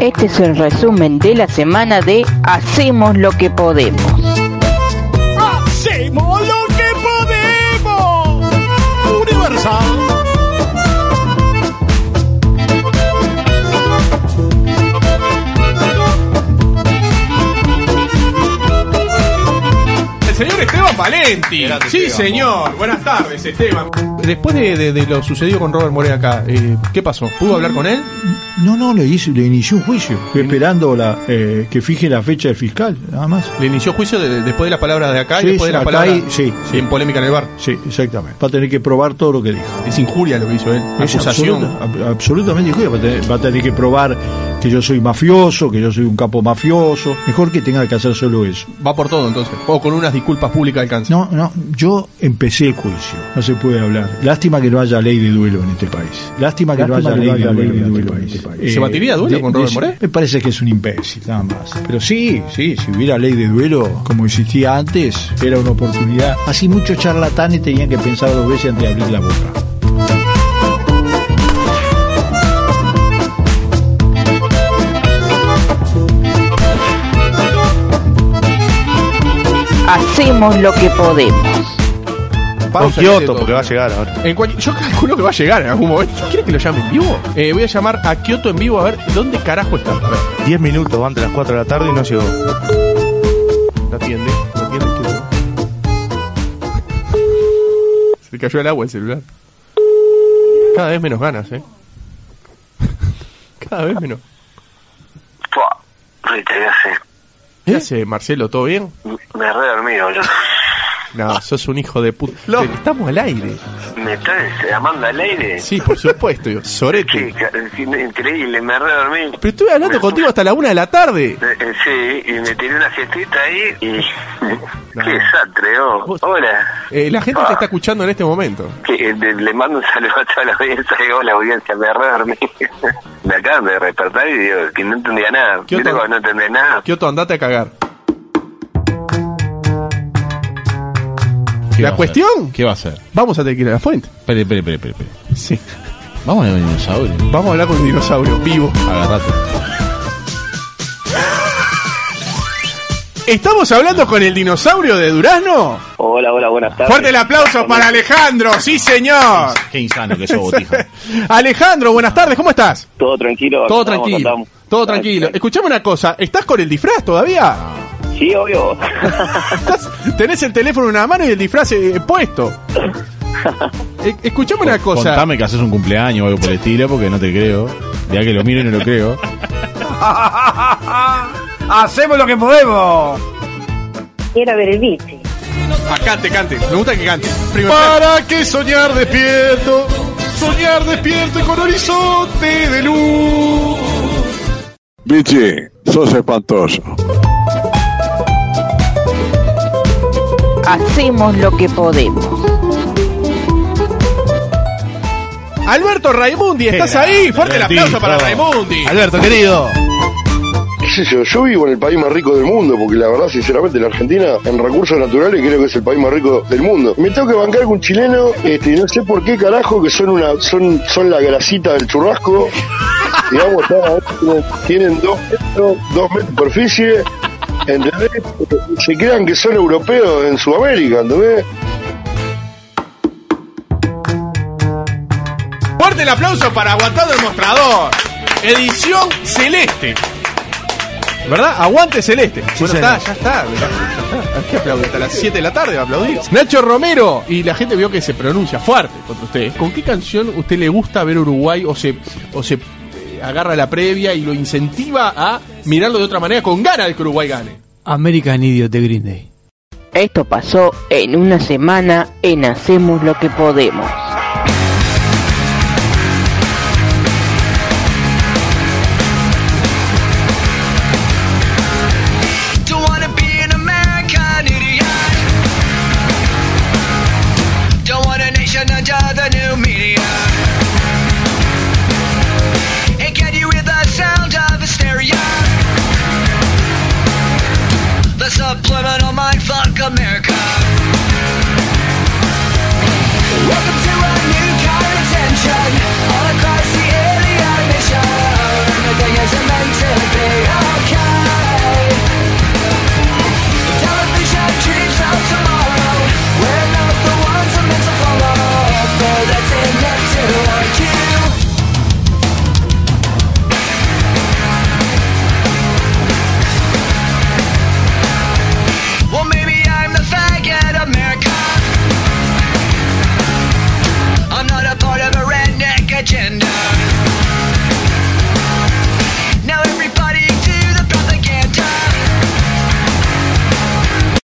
Este es el resumen de la semana de Hacemos lo que podemos. Señor Esteban Valenti. Grande, Sí, Esteban. señor. Buenas tardes, Esteban. Después de, de- de lo sucedido con Robert Moreno acá, eh, ¿qué pasó? ¿Pudo hablar con él? No, no, le, hizo, le inició un juicio. Estoy esperando la, eh, que fije la fecha del fiscal, nada más. ¿Le inició juicio de- después de las palabras de acá Sí, y después de las palabras hay- sí, en polémica en el bar? Sí, exactamente. Va a tener que probar todo lo que dijo. Es injuria lo que hizo él. Es Acusación. absoluta- ab- absolutamente injuria. Va a, tener, va a tener que probar que yo soy mafioso, que yo soy un capo mafioso. Mejor que tenga que hacer solo eso. Va por todo entonces. O con unas disculpas públicas alcanza. No, no, yo empecé el juicio. No se puede hablar. Lástima que no haya ley de duelo en este país. Lástima que no haya ley de duelo en este país. ¿Se batiría duelo con Robert Moré? Me parece que es un imbécil, nada más. Pero sí, sí, si hubiera ley de duelo como existía antes, era una oportunidad. Así muchos charlatanes tenían que pensar dos veces antes de abrir la boca. Hacemos lo que podemos. Con Kioto, porque va a llegar ahora. En cual- yo calculo que va a llegar en algún momento. ¿Quiere que lo llame en vivo? Eh, voy a llamar a Kioto en vivo a ver dónde carajo está. A ver. 10 minutos antes de las 4 de la tarde y no llegó. No atiende, no atiende Kioto. Se le cayó al agua el celular. Cada vez menos ganas, eh. Cada vez menos. Rita, ya sé. ¿Qué hace Marcelo? ¿Todo bien? Me re dormido, yo. No, sos un hijo de puta. Estamos al aire. ¿Me estás llamando al aire? Sí, por supuesto. yo. Sorete. Sí, increíble, me re dormí. Pero estuve hablando contigo hasta la una de la tarde. Eh, eh, Sí, y me tiré una siestita ahí y... ¡Qué desastre, oh! Hola. Eh, la gente te está escuchando en este momento. Que, le, le mando un saludo a toda la audiencia. y Hola, audiencia, me re dormí. me acaban de despertar y digo que no entendía nada. ¿Qué ¿Viste otro? cuando no entendés nada? Kioto, andate a cagar. ¿La cuestión? ¿Qué va a hacer? Vamos a tener que ir a la fuente. Espere, espere, espere, espere. espere. Sí. Vamos a ver un dinosaurio. Vamos a hablar con el dinosaurio vivo. Agarrate. ¿Estamos hablando con el dinosaurio de Durazno? Hola, hola, buenas tardes. Fuerte el aplauso para Alejandro, sí señor. Qué insano que sos, botija. Alejandro, buenas tardes, ¿cómo estás? Todo tranquilo. Todo tranquilo, todo tranquilo. Escuchame una cosa, ¿estás con el disfraz todavía? Sí, obvio. ¿Estás- tenés el teléfono en una mano y el disfraz eh, puesto. Eh, escuchame una cosa. Contame que haces un cumpleaños o algo por el estilo, porque no te creo. Ya que lo miro y no lo creo. ¡Hacemos lo que podemos! Quiero ver el bici. Ah, cante, cante. Me gusta que cante. Primero, ¿Para qué soñar despierto? Soñar despierto y con horizonte de luz. Bichi, sos espantoso. Hacemos lo que podemos. Alberto Raimundi, ¿estás ahí? Fuerte el aplauso para Raimundi. Alberto, querido. ¿Qué sé yo? Yo vivo en el país más rico del mundo, porque la verdad, sinceramente, la Argentina, en recursos naturales, creo que es el país más rico del mundo. Me tengo que bancar con un chileno, este, no sé por qué carajo, que son una, son, son la grasita del churrasco. Digamos, está- tienen dos metros, dos metros de superficie, ¿entendés? Se crean que son europeos en Sudamérica, ¿entendés? Fuerte el aplauso para Aguantado el Mostrador. Edición celeste. ¿Verdad? Aguante celeste. bueno, señor. está, ya está. Ya está. Hay que aplaudir. Hasta las 7 de la tarde va a aplaudir. Nacho Romero. Y la gente vio que se pronuncia fuerte contra usted. ¿Con qué canción usted le gusta ver Uruguay o se, o se eh, agarra la previa y lo incentiva a mirarlo de otra manera con ganas de que Uruguay gane? American Idiot de Green Day. Esto pasó en una semana en Hacemos lo que podemos.